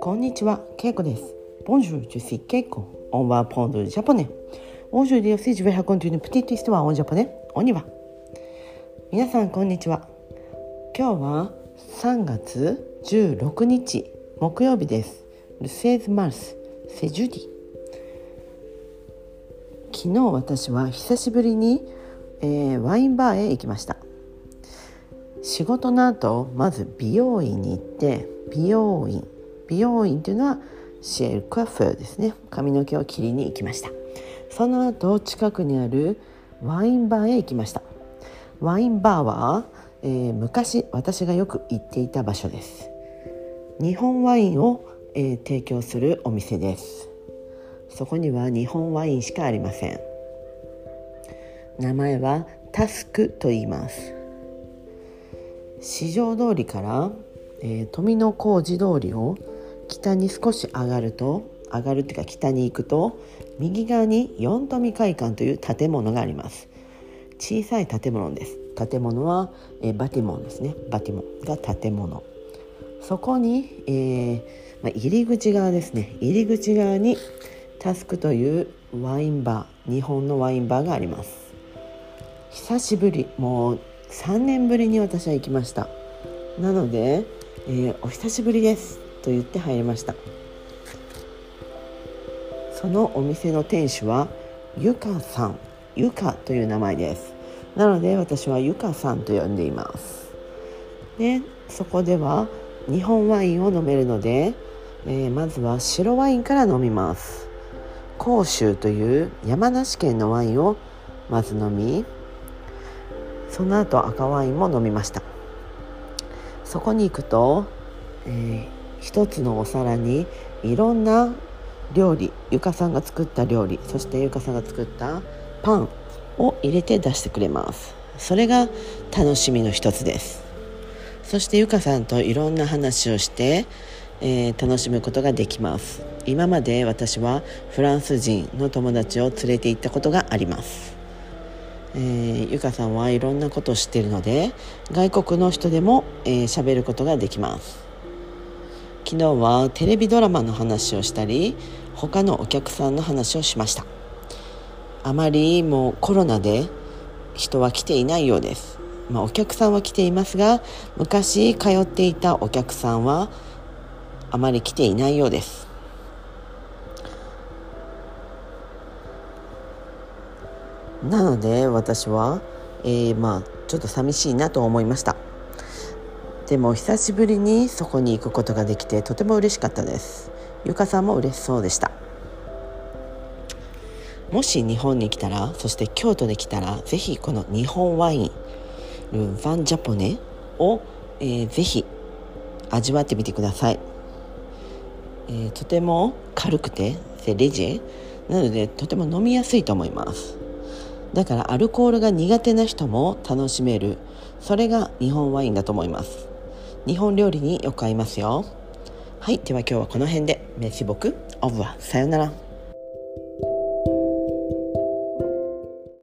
こんにちは、ケイコです。Bonjour, je suis Keiko. On va apprendre le japonais. Aujourd'hui aussi, je vais raconter une petite histoire en japonais. On y va. 皆さん、こんにちは。今日は3月16日、木曜日です。Le 16 mars, c'est jeudi. 昨日私は久しぶりに、えー、ワインバーへ行きました仕事の後まず美容院に行って美容院美容院というのはシェルクアフェですね。髪の毛を切りに行きました。その後近くにあるワインバーへ行きました。ワインバーは、えー、昔私がよく行っていた場所です。日本ワインを、えー、提供するお店です。そこには日本ワインしかありません。名前はタスクと言います。市場通りから、えー、富野小路通りを北に少し上がると上がるっていうか北に行くと右側に四富会館という建物があります。小さい建物です。建物は、えー、バティモンですね。バティモンが建物。そこに、えーまあ、入り口側ですね。入り口側にタスクというワインバー日本のワインバーがあります。久しぶり。もう3年ぶりに私は行きました。なので、えー、お久しぶりですと言って入りました。そのお店の店主はゆかさん。ゆかという名前です。なので私はゆかさんと呼んでいます。でそこでは日本ワインを飲めるので、えー、まずは白ワインから飲みます。甲州という山梨県のワインをまず飲みその後赤ワインも飲みました。そこに行くと、えー一つのお皿にいろんな料理ゆかさんが作った料理そしてゆかさんが作ったパンを入れて出してくれます。それが楽しみの一つです。そしてゆかさんといろんな話をして、えー、楽しむことができます。今まで私はフランス人の友達を連れて行ったことがあります。えー、ゆかさんはいろんなことを知っているので外国の人でも喋、えー、ることができます。昨日はテレビドラマの話をしたり他のお客さんの話をしました。あまりもうコロナで人は来ていないようです、まあ、お客さんは来ていますが昔通っていたお客さんはあまり来ていないようです。なので私は、えー、まあちょっと寂しいなと思いました。でも久しぶりにそこに行くことができてとても嬉しかったです。ゆかさんも嬉しそうでした。もし日本に来たらそして京都に来たらぜひこの日本ワインルン・ファン・ジャポネを、えー、ぜひ味わってみてください、えー、とても軽くてレジェ。なのでとても飲みやすいと思います。だからアルコールが苦手な人も楽しめる。それが日本ワインだと思います。日本料理によく合いますよ。はいでは今日はこの辺で。メシボク。オブは。さよなら。